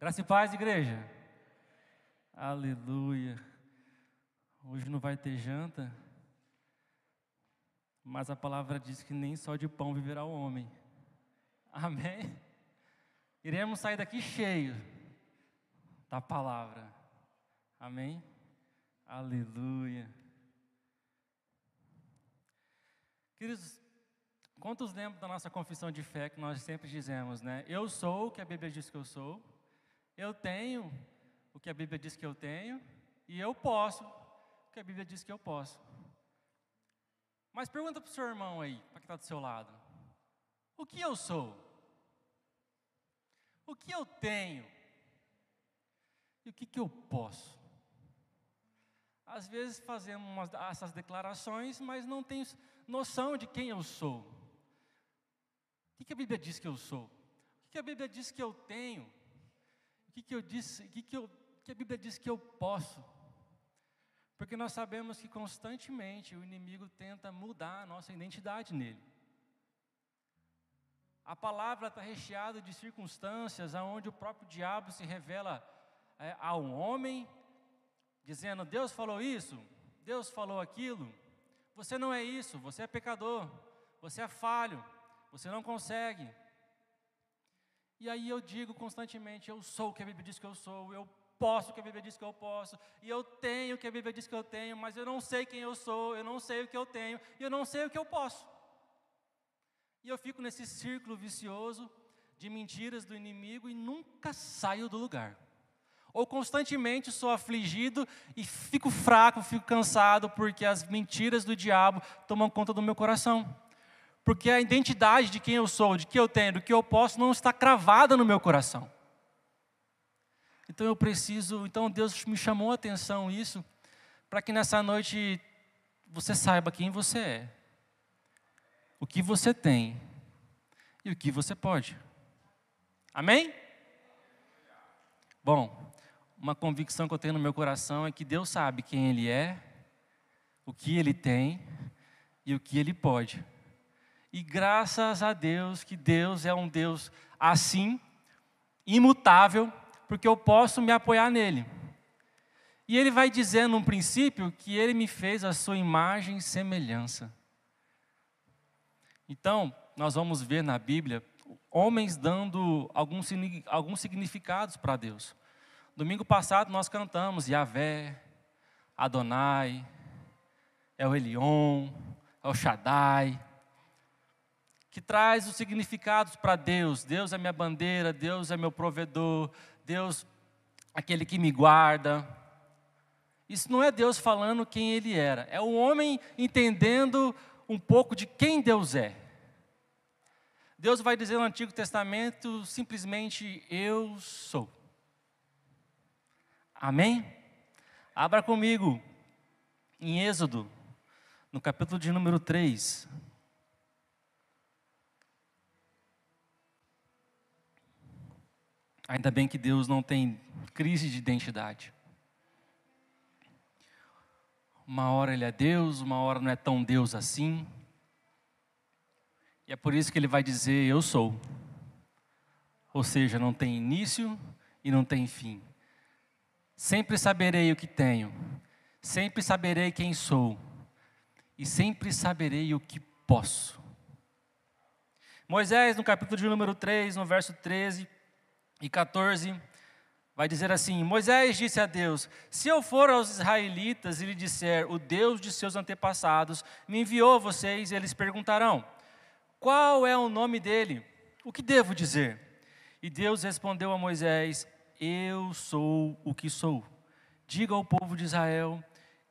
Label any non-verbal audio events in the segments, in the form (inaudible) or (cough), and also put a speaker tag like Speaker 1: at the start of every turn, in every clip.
Speaker 1: Graça e paz, igreja. Aleluia. Hoje não vai ter janta, mas a palavra diz que nem só de pão viverá o homem. Amém? Iremos sair daqui cheio da palavra. Amém? Aleluia. Queridos, quantos lembram da nossa confissão de fé que nós sempre dizemos, né? Eu sou o que a Bíblia diz que eu sou. Eu tenho o que a Bíblia diz que eu tenho e eu posso o que a Bíblia diz que eu posso. Mas pergunta para o seu irmão aí, para que está do seu lado: o que eu sou? O que eu tenho? E o que, que eu posso? Às vezes fazemos essas declarações, mas não temos noção de quem eu sou. O que, que a Bíblia diz que eu sou? O que, que a Bíblia diz que eu tenho? O que, que eu disse, o que, que, eu, que a Bíblia diz que eu posso? Porque nós sabemos que constantemente o inimigo tenta mudar a nossa identidade nele. A palavra está recheada de circunstâncias onde o próprio diabo se revela é, a um homem, dizendo: Deus falou isso, Deus falou aquilo, você não é isso, você é pecador, você é falho, você não consegue, e aí eu digo constantemente: eu sou o que a Bíblia diz que eu sou, eu posso o que a Bíblia diz que eu posso, e eu tenho o que a Bíblia diz que eu tenho, mas eu não sei quem eu sou, eu não sei o que eu tenho, e eu não sei o que eu posso. E eu fico nesse círculo vicioso de mentiras do inimigo e nunca saio do lugar. Ou constantemente sou afligido e fico fraco, fico cansado, porque as mentiras do diabo tomam conta do meu coração porque a identidade de quem eu sou, de que eu tenho, do que eu posso, não está cravada no meu coração. Então eu preciso, então Deus me chamou a atenção isso, para que nessa noite você saiba quem você é, o que você tem e o que você pode. Amém? Bom, uma convicção que eu tenho no meu coração é que Deus sabe quem Ele é, o que Ele tem e o que Ele pode. E graças a Deus que Deus é um Deus assim, imutável, porque eu posso me apoiar nele. E ele vai dizer num princípio que ele me fez a sua imagem e semelhança. Então, nós vamos ver na Bíblia homens dando alguns, alguns significados para Deus. Domingo passado nós cantamos Yahvé, Adonai, El Elion, El Shaddai que traz os significados para Deus. Deus é minha bandeira, Deus é meu provedor, Deus é aquele que me guarda. Isso não é Deus falando quem ele era, é o homem entendendo um pouco de quem Deus é. Deus vai dizer no Antigo Testamento simplesmente: Eu sou. Amém? Abra comigo em Êxodo, no capítulo de número 3. Ainda bem que Deus não tem crise de identidade. Uma hora Ele é Deus, uma hora não é tão Deus assim. E é por isso que Ele vai dizer: Eu sou. Ou seja, não tem início e não tem fim. Sempre saberei o que tenho, sempre saberei quem sou, e sempre saberei o que posso. Moisés, no capítulo de número 3, no verso 13, e 14, vai dizer assim: Moisés disse a Deus: Se eu for aos israelitas e lhe disser, o Deus de seus antepassados me enviou a vocês, eles perguntarão: Qual é o nome dele? O que devo dizer? E Deus respondeu a Moisés: Eu sou o que sou. Diga ao povo de Israel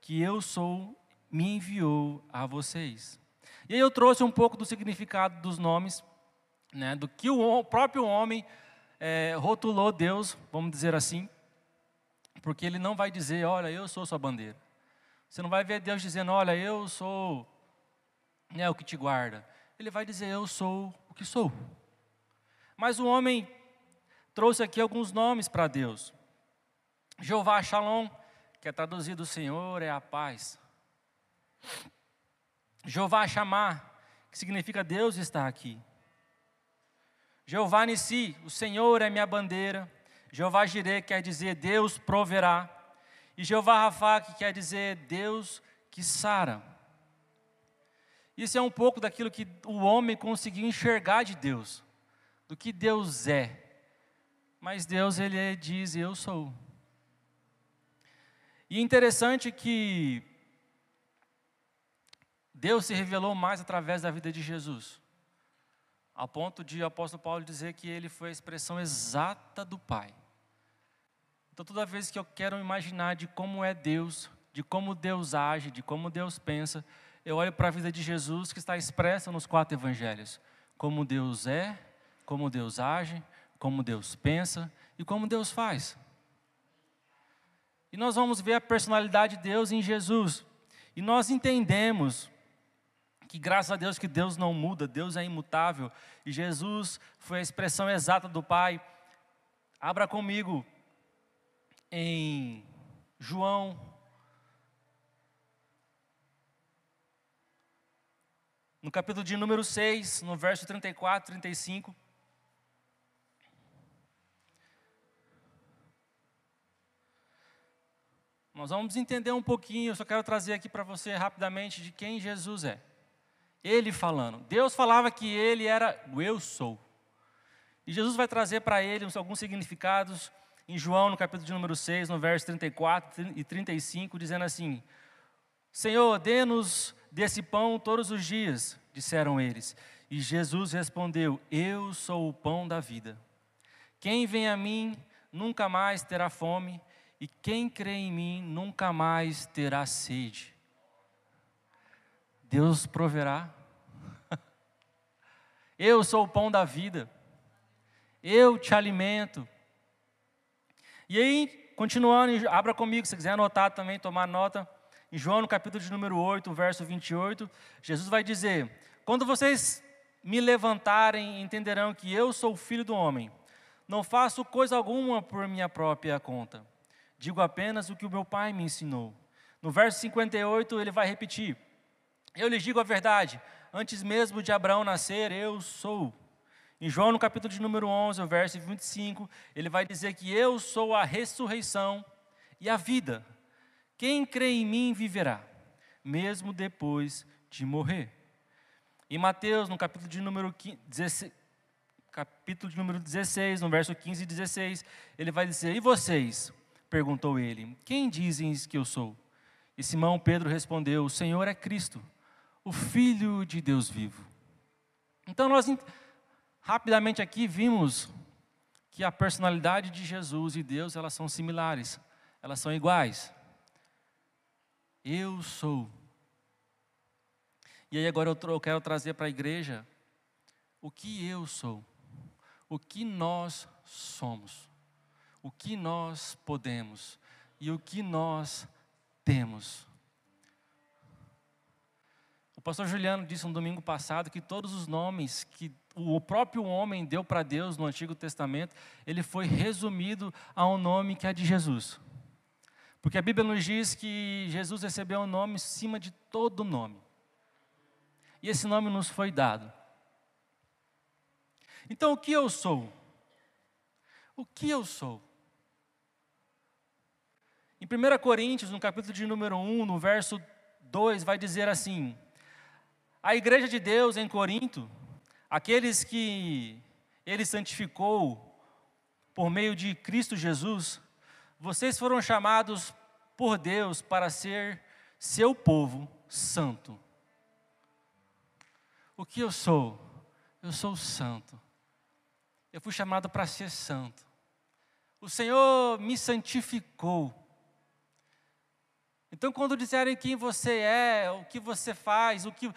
Speaker 1: que eu sou, me enviou a vocês. E aí eu trouxe um pouco do significado dos nomes, né, do que o próprio homem é, rotulou Deus, vamos dizer assim, porque ele não vai dizer, olha, eu sou sua bandeira. Você não vai ver Deus dizendo, olha, eu sou né, o que te guarda. Ele vai dizer, eu sou o que sou. Mas o homem trouxe aqui alguns nomes para Deus. Jeová Shalom, que é traduzido Senhor é a paz. Jeová Chamar, que significa Deus está aqui. Jeová Nissi, o Senhor é minha bandeira. Jeová Jireh quer dizer Deus proverá. E Jeová Rafa que quer dizer Deus que sara. Isso é um pouco daquilo que o homem conseguiu enxergar de Deus, do que Deus é. Mas Deus, ele diz: Eu sou. E é interessante que Deus se revelou mais através da vida de Jesus, ao ponto de o apóstolo Paulo dizer que ele foi a expressão exata do Pai. Então, toda vez que eu quero imaginar de como é Deus, de como Deus age, de como Deus pensa, eu olho para a vida de Jesus que está expressa nos quatro evangelhos. Como Deus é, como Deus age, como Deus pensa e como Deus faz. E nós vamos ver a personalidade de Deus em Jesus. E nós entendemos que graças a Deus que Deus não muda, Deus é imutável. E Jesus foi a expressão exata do Pai. Abra comigo em João. No capítulo de número 6, no verso 34, 35. Nós vamos entender um pouquinho, eu só quero trazer aqui para você rapidamente de quem Jesus é. Ele falando. Deus falava que ele era o eu sou. E Jesus vai trazer para ele alguns significados em João, no capítulo de número 6, no verso 34 e 35, dizendo assim: Senhor, dê-nos desse pão todos os dias, disseram eles. E Jesus respondeu: Eu sou o pão da vida. Quem vem a mim nunca mais terá fome, e quem crê em mim nunca mais terá sede. Deus proverá. (laughs) Eu sou o pão da vida. Eu te alimento. E aí, continuando, abra comigo, se quiser anotar também, tomar nota. Em João, no capítulo de número 8, verso 28, Jesus vai dizer: Quando vocês me levantarem, entenderão que eu sou o filho do homem. Não faço coisa alguma por minha própria conta. Digo apenas o que o meu pai me ensinou. No verso 58, ele vai repetir: Eu lhes digo a verdade, antes mesmo de Abraão nascer, eu sou. Em João, no capítulo de número 11, o verso 25, ele vai dizer que eu sou a ressurreição e a vida. Quem crê em mim viverá, mesmo depois de morrer. Em Mateus, no capítulo de número 16, capítulo de número 16, no verso 15 e 16, ele vai dizer: E vocês? perguntou ele: Quem dizem que eu sou? E Simão Pedro respondeu: O Senhor é Cristo, o Filho de Deus vivo. Então nós Rapidamente aqui vimos que a personalidade de Jesus e Deus, elas são similares, elas são iguais. Eu sou. E aí agora eu quero trazer para a igreja o que eu sou, o que nós somos, o que nós podemos e o que nós temos. Pastor Juliano disse no domingo passado que todos os nomes que o próprio homem deu para Deus no Antigo Testamento, ele foi resumido a um nome que é de Jesus. Porque a Bíblia nos diz que Jesus recebeu um nome acima de todo nome. E esse nome nos foi dado. Então, o que eu sou? O que eu sou? Em 1 Coríntios, no capítulo de número 1, no verso 2, vai dizer assim: A igreja de Deus em Corinto Aqueles que Ele santificou por meio de Cristo Jesus, vocês foram chamados por Deus para ser seu povo santo. O que eu sou? Eu sou santo. Eu fui chamado para ser santo. O Senhor me santificou. Então, quando disserem quem você é, o que você faz, o que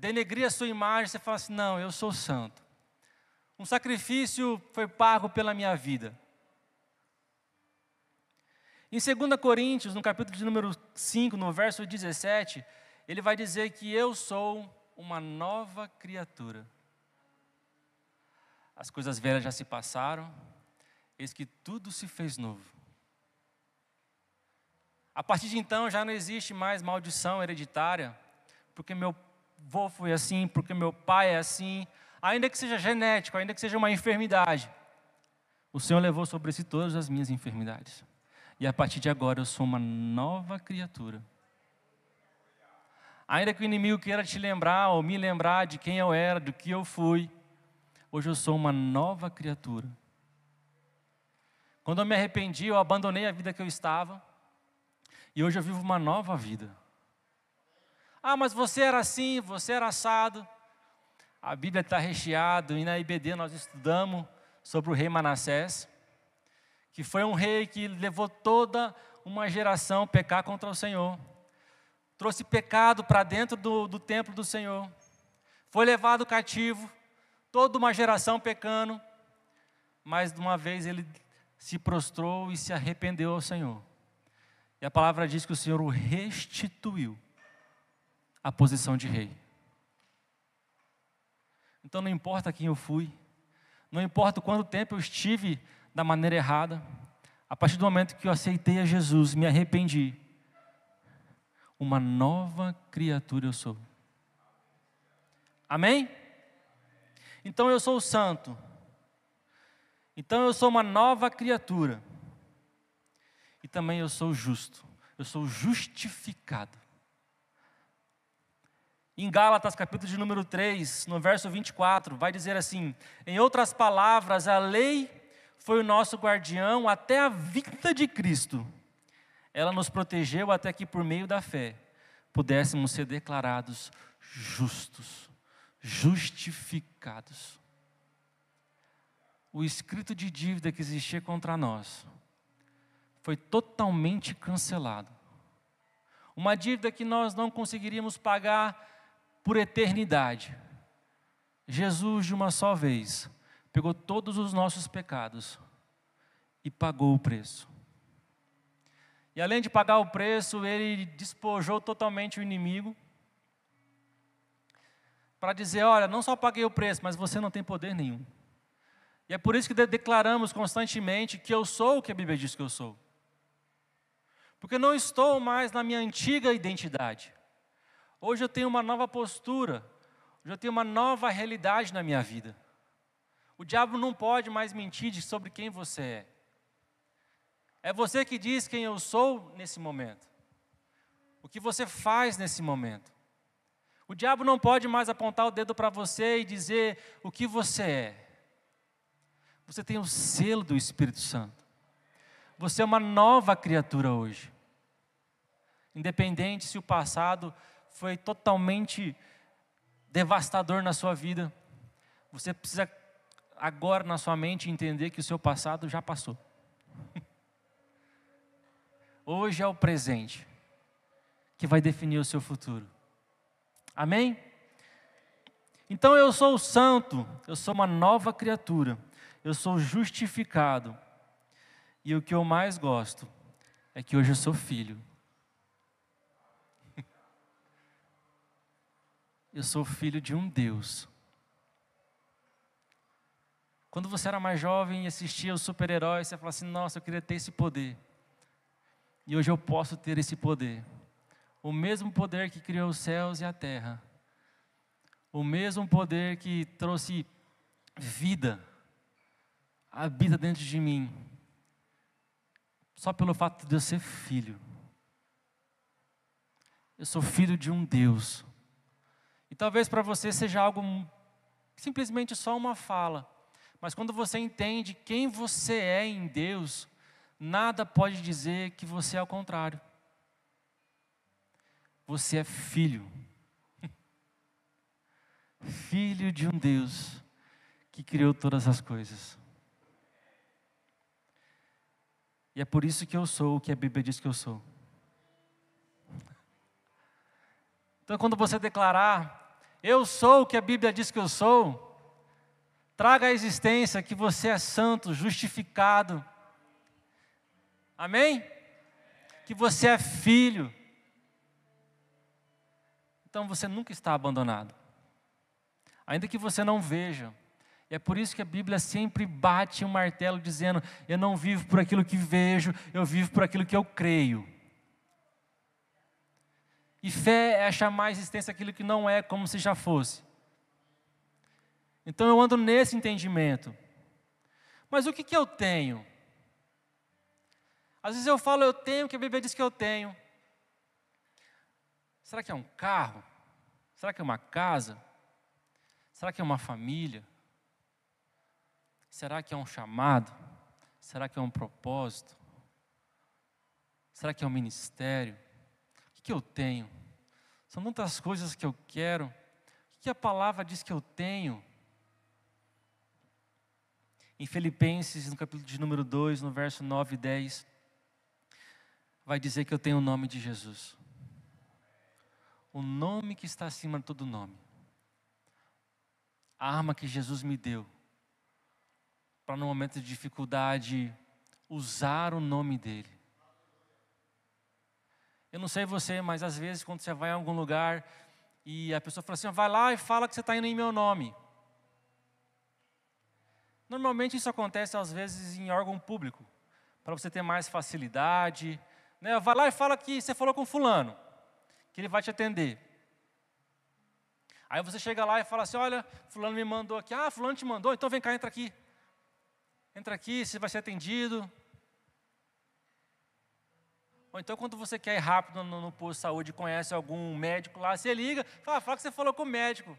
Speaker 1: denegrir a sua imagem, você fala assim: não, eu sou santo. Um sacrifício foi pago pela minha vida. Em 2 Coríntios, no capítulo de número 5, no verso 17, ele vai dizer que eu sou uma nova criatura. As coisas velhas já se passaram, eis que tudo se fez novo. A partir de então já não existe mais maldição hereditária, porque meu avô foi assim, porque meu pai é assim, ainda que seja genético, ainda que seja uma enfermidade. O Senhor levou sobre si todas as minhas enfermidades. E a partir de agora eu sou uma nova criatura. Ainda que o inimigo queira te lembrar ou me lembrar de quem eu era, do que eu fui, hoje eu sou uma nova criatura. Quando eu me arrependi, eu abandonei a vida que eu estava e hoje eu vivo uma nova vida. Ah, mas você era assim, você era assado. A Bíblia está recheada e na IBD nós estudamos sobre o rei Manassés, que foi um rei que levou toda uma geração a pecar contra o Senhor. Trouxe pecado para dentro do, do templo do Senhor. Foi levado cativo, toda uma geração pecando. Mas de uma vez ele se prostrou e se arrependeu ao Senhor. E a palavra diz que o Senhor o restituiu à posição de rei. Então não importa quem eu fui, não importa quanto tempo eu estive da maneira errada, a partir do momento que eu aceitei a Jesus, me arrependi, uma nova criatura eu sou. Amém? Então eu sou santo. Então eu sou uma nova criatura. E também eu sou justo. Eu sou justificado. Em Gálatas, capítulo de número 3, no verso 24, vai dizer assim: Em outras palavras, a lei foi o nosso guardião até a vinda de Cristo. Ela nos protegeu até que, por meio da fé, pudéssemos ser declarados justos, justificados. O escrito de dívida que existia contra nós foi totalmente cancelado. Uma dívida que nós não conseguiríamos pagar por eternidade. Jesus, de uma só vez, pegou todos os nossos pecados e pagou o preço. E além de pagar o preço, ele despojou totalmente o inimigo para dizer: olha, não só paguei o preço, mas você não tem poder nenhum. E é por isso que declaramos constantemente que eu sou o que a Bíblia diz que eu sou. Porque não estou mais na minha antiga identidade. Hoje eu tenho uma nova postura, hoje eu tenho uma nova realidade na minha vida. O diabo não pode mais mentir sobre quem você é. É você que diz quem eu sou nesse momento. O que você faz nesse momento. O diabo não pode mais apontar o dedo para você e dizer o que você é. Você tem o selo do Espírito Santo. Você é uma nova criatura hoje. Independente se o passado foi totalmente devastador na sua vida, você precisa agora na sua mente entender que o seu passado já passou. (laughs) Hoje é o presente que vai definir o seu futuro. Amém? Então eu sou santo, eu sou uma nova criatura, eu sou justificado. E o que eu mais gosto é que hoje eu sou filho. Eu sou filho de um Deus. Quando você era mais jovem e assistia os super-heróis, você falava assim: nossa, eu queria ter esse poder. E hoje eu posso ter esse poder. O mesmo poder que criou os céus e a terra. O mesmo poder que trouxe vida, habita dentro de mim. Só pelo fato de eu ser filho. Eu sou filho de um Deus e talvez para você seja algo simplesmente só uma fala. Mas quando você entende quem você é em Deus, nada pode dizer que você é o contrário. Você é filho. (laughs) Filho de um Deus que criou todas as coisas. E é por isso que eu sou o que a Bíblia diz que eu sou. (laughs) Então, quando você declarar eu sou o que a Bíblia diz que eu sou. Traga à existência que você é santo, justificado. Amém? Que você é filho. Então você nunca está abandonado. Ainda que você não veja. E é por isso que a Bíblia sempre bate um martelo dizendo: Eu não vivo por aquilo que vejo, eu vivo por aquilo que eu creio. E fé é chamar a existência aquilo que não é como se já fosse. Então eu ando nesse entendimento. Mas o que, que eu tenho? Às vezes eu falo eu tenho, que a Bíblia diz que eu tenho. Será que é um carro? Será que é uma casa? Será que é uma família? Será que é um chamado? Será que é um propósito? Será que é um ministério? O que eu tenho? São tantas coisas que eu quero. O que a palavra diz que eu tenho? Em Filipenses, no capítulo de número 2, no verso 9 e 10, vai dizer que eu tenho o nome de Jesus. O nome que está acima de todo nome. A arma que Jesus me deu para no momento de dificuldade usar o nome dele. Eu não sei você, mas às vezes quando você vai a algum lugar e a pessoa fala assim, vai lá e fala que você está indo em meu nome. Normalmente isso acontece às vezes em órgão público, para você ter mais facilidade. Né? Vai lá e fala que você falou com fulano, que ele vai te atender. Aí você chega lá e fala assim, olha, fulano me mandou aqui, ah, fulano te mandou, então vem cá, entra aqui. Entra aqui, você vai ser atendido. Ou então, quando você quer ir rápido no, no posto de saúde, conhece algum médico lá, você liga, fala, fala que você falou com o médico.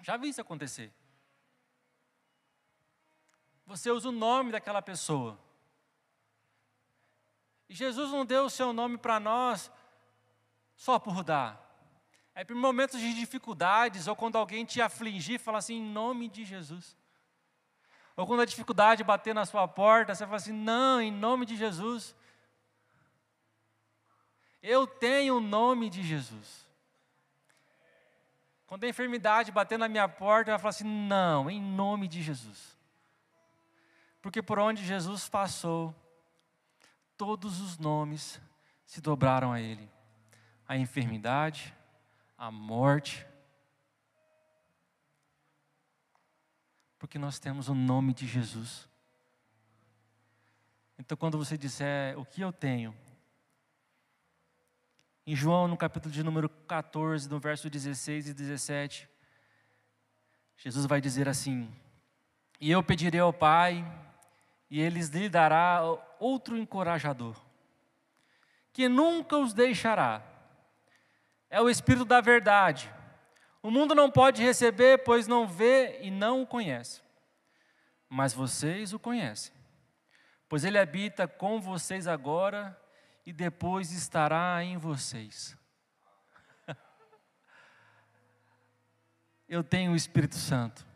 Speaker 1: Já vi isso acontecer. Você usa o nome daquela pessoa. E Jesus não deu o seu nome para nós só por dar. É por momentos de dificuldades, ou quando alguém te afligir, fala assim, em nome de Jesus. Ou quando a dificuldade bater na sua porta, você fala assim: não, em nome de Jesus. Eu tenho o nome de Jesus. Quando a enfermidade bater na minha porta, eu falo assim: não, em nome de Jesus. Porque por onde Jesus passou, todos os nomes se dobraram a Ele: a enfermidade, a morte, Porque nós temos o nome de Jesus. Então, quando você disser o que eu tenho, em João, no capítulo de número 14, no verso 16 e 17, Jesus vai dizer assim: E eu pedirei ao Pai, e Ele lhe dará outro encorajador, que nunca os deixará. É o Espírito da Verdade o mundo não pode receber, pois não vê e não o conhece. Mas vocês o conhecem, pois ele habita com vocês agora e depois estará em vocês. (laughs) Eu tenho o Espírito Santo.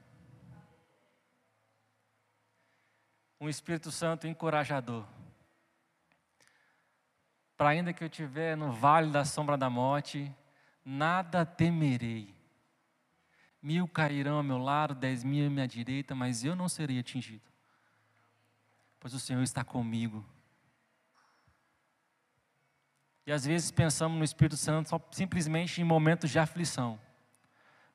Speaker 1: Um Espírito Santo encorajador. Para ainda que eu estiver no vale da sombra da morte, nada temerei Mil cairão ao meu lado, dez mil à minha direita, mas eu não serei atingido, pois o Senhor está comigo. E às vezes pensamos no Espírito Santo só, simplesmente em momentos de aflição,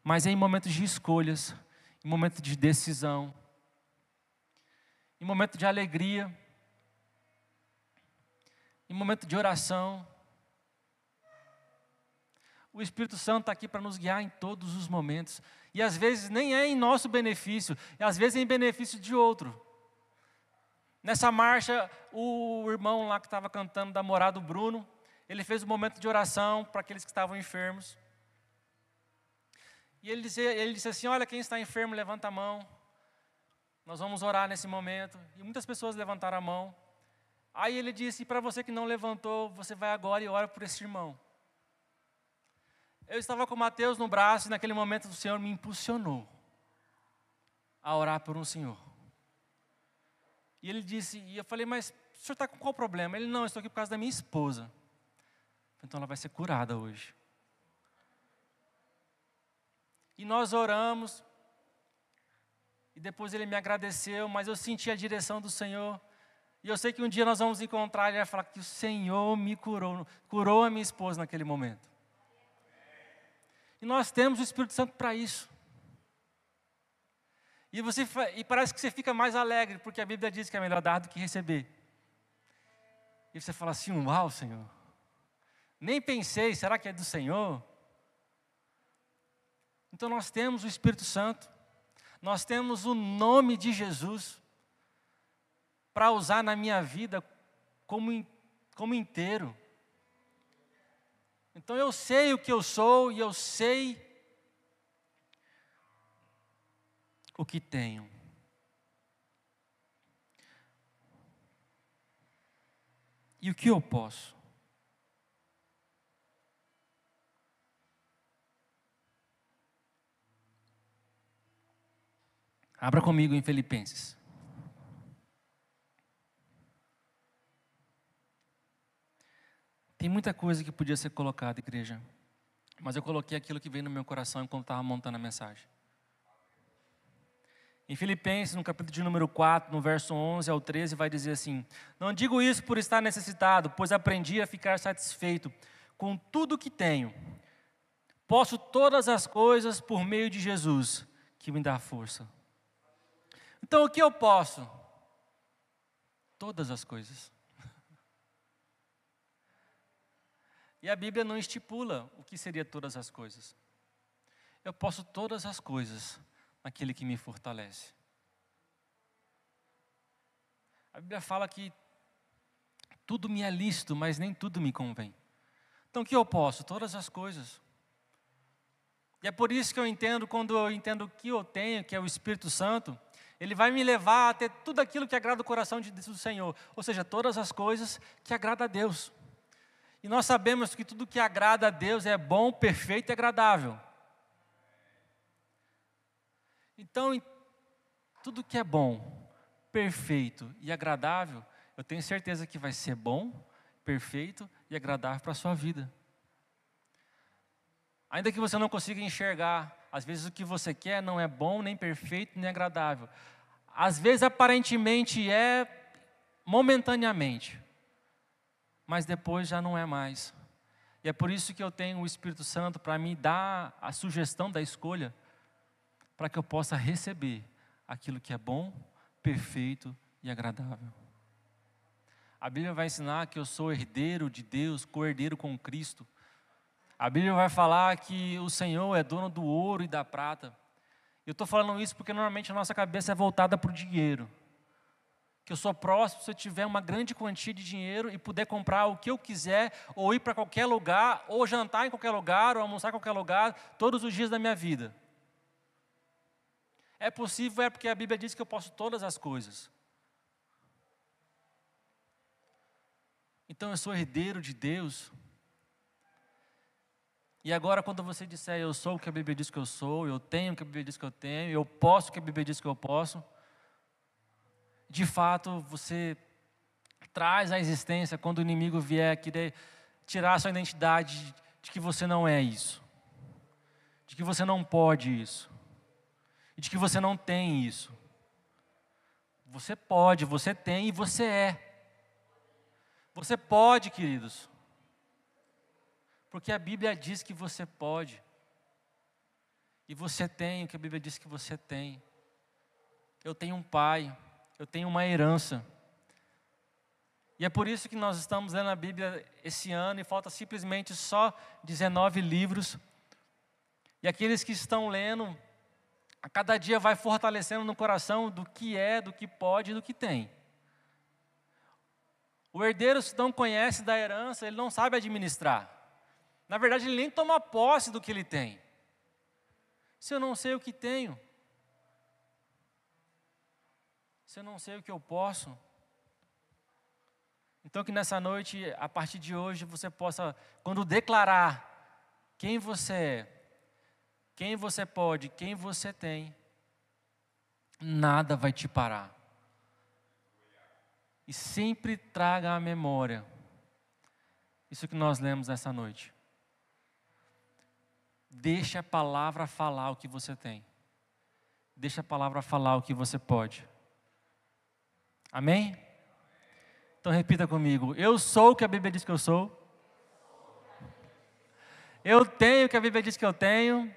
Speaker 1: mas é em momentos de escolhas, em momentos de decisão, em momentos de alegria, em momento de oração, o Espírito Santo está aqui para nos guiar em todos os momentos. E às vezes nem é em nosso benefício, e às vezes é em benefício de outro. Nessa marcha, o irmão lá que estava cantando da morada, o Bruno, ele fez um momento de oração para aqueles que estavam enfermos. E ele disse, ele disse assim: Olha, quem está enfermo, levanta a mão. Nós vamos orar nesse momento. E muitas pessoas levantaram a mão. Aí ele disse: Para você que não levantou, você vai agora e ora por esse irmão. Eu estava com Mateus no braço e naquele momento o Senhor me impulsionou a orar por um senhor. E ele disse, e eu falei, mas o senhor está com qual problema? Ele, não, estou aqui por causa da minha esposa. Então ela vai ser curada hoje. E nós oramos, e depois ele me agradeceu, mas eu senti a direção do Senhor. E eu sei que um dia nós vamos encontrar e ele vai falar que o Senhor me curou, curou a minha esposa naquele momento. E nós temos o Espírito Santo para isso. E, você, e parece que você fica mais alegre, porque a Bíblia diz que é melhor dar do que receber. E você fala assim: Uau, Senhor. Nem pensei, será que é do Senhor? Então nós temos o Espírito Santo. Nós temos o nome de Jesus para usar na minha vida como, como inteiro. Então eu sei o que eu sou e eu sei o que tenho. E o que eu posso? Abra comigo em Filipenses. Tem muita coisa que podia ser colocada, igreja. Mas eu coloquei aquilo que veio no meu coração enquanto estava montando a mensagem. Em Filipenses, no capítulo de número 4, no verso 11 ao 13, vai dizer assim: Não digo isso por estar necessitado, pois aprendi a ficar satisfeito com tudo que tenho. Posso todas as coisas por meio de Jesus, que me dá força. Então, o que eu posso? Todas as coisas. E a Bíblia não estipula o que seria todas as coisas. Eu posso todas as coisas naquele que me fortalece. A Bíblia fala que tudo me é lícito, mas nem tudo me convém. Então o que eu posso? Todas as coisas. E é por isso que eu entendo, quando eu entendo o que eu tenho, que é o Espírito Santo, ele vai me levar a ter tudo aquilo que agrada o coração de, do Senhor. Ou seja, todas as coisas que agrada a Deus. E nós sabemos que tudo que agrada a Deus é bom, perfeito e agradável. Então, tudo que é bom, perfeito e agradável, eu tenho certeza que vai ser bom, perfeito e agradável para a sua vida. Ainda que você não consiga enxergar, às vezes o que você quer não é bom, nem perfeito, nem agradável. Às vezes aparentemente é momentaneamente mas depois já não é mais. E é por isso que eu tenho o Espírito Santo para me dar a sugestão da escolha, para que eu possa receber aquilo que é bom, perfeito e agradável. A Bíblia vai ensinar que eu sou herdeiro de Deus, co-herdeiro com Cristo. A Bíblia vai falar que o Senhor é dono do ouro e da prata. Eu estou falando isso porque normalmente a nossa cabeça é voltada para o dinheiro que eu sou próximo se eu tiver uma grande quantia de dinheiro e puder comprar o que eu quiser, ou ir para qualquer lugar, ou jantar em qualquer lugar, ou almoçar em qualquer lugar, todos os dias da minha vida. É possível, é porque a Bíblia diz que eu posso todas as coisas. Então eu sou herdeiro de Deus. E agora, quando você disser eu sou o que a Bíblia diz que eu sou, eu tenho o que a Bíblia diz que eu tenho, eu posso o que a Bíblia diz que eu posso, de fato você traz à existência quando o inimigo vier querer tirar a sua identidade de que você não é isso, de que você não pode isso, de que você não tem isso. Você pode, você tem e você é. Você pode, queridos. Porque a Bíblia diz que você pode. E você tem o que a Bíblia diz que você tem. Eu tenho um pai eu tenho uma herança. E é por isso que nós estamos lendo a Bíblia esse ano e falta simplesmente só 19 livros. E aqueles que estão lendo, a cada dia vai fortalecendo no coração do que é, do que pode e do que tem. O herdeiro, se não conhece da herança, ele não sabe administrar. Na verdade, ele nem toma posse do que ele tem. Se eu não sei o que tenho, se eu não sei o que eu posso. Então, que nessa noite, a partir de hoje, você possa, quando declarar quem você é, quem você pode, quem você tem, nada vai te parar. E sempre traga à memória isso que nós lemos nessa noite. Deixa a palavra falar o que você tem. Deixa a palavra falar o que você pode. Amém? Então repita comigo: Eu sou o que a Bíblia diz que eu sou. Eu tenho o que a Bíblia diz que eu tenho.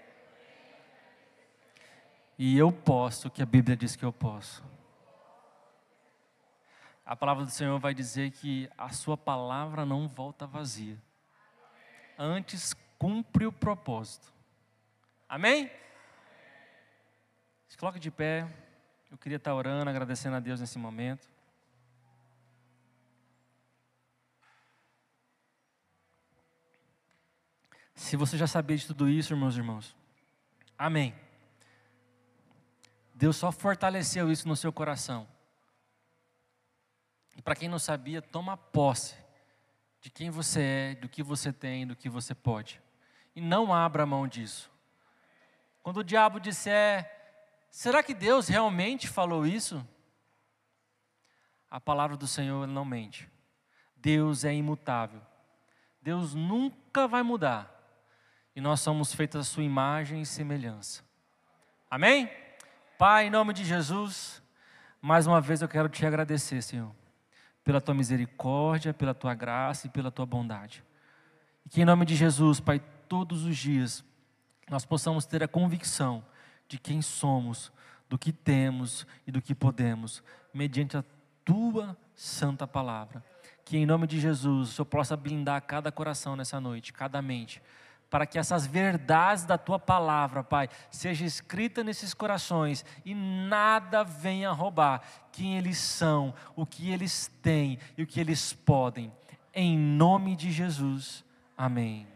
Speaker 1: E eu posso o que a Bíblia diz que eu posso. A palavra do Senhor vai dizer que a sua palavra não volta vazia. Antes cumpre o propósito. Amém? Se coloque de pé. Eu queria estar orando, agradecendo a Deus nesse momento. Se você já sabia de tudo isso, irmãos e irmãos, amém. Deus só fortaleceu isso no seu coração. E para quem não sabia, toma posse de quem você é, do que você tem, do que você pode. E não abra mão disso. Quando o diabo disser, será que Deus realmente falou isso? A palavra do Senhor não mente. Deus é imutável. Deus nunca vai mudar. E nós somos feitos à sua imagem e semelhança. Amém? Pai, em nome de Jesus, mais uma vez eu quero te agradecer, Senhor pela tua misericórdia, pela tua graça e pela tua bondade. E que em nome de Jesus, Pai, todos os dias nós possamos ter a convicção de quem somos, do que temos e do que podemos, mediante a tua santa palavra. Que em nome de Jesus o Senhor possa blindar cada coração nessa noite, cada mente para que essas verdades da tua palavra, Pai, seja escrita nesses corações e nada venha roubar quem eles são, o que eles têm e o que eles podem. Em nome de Jesus. Amém.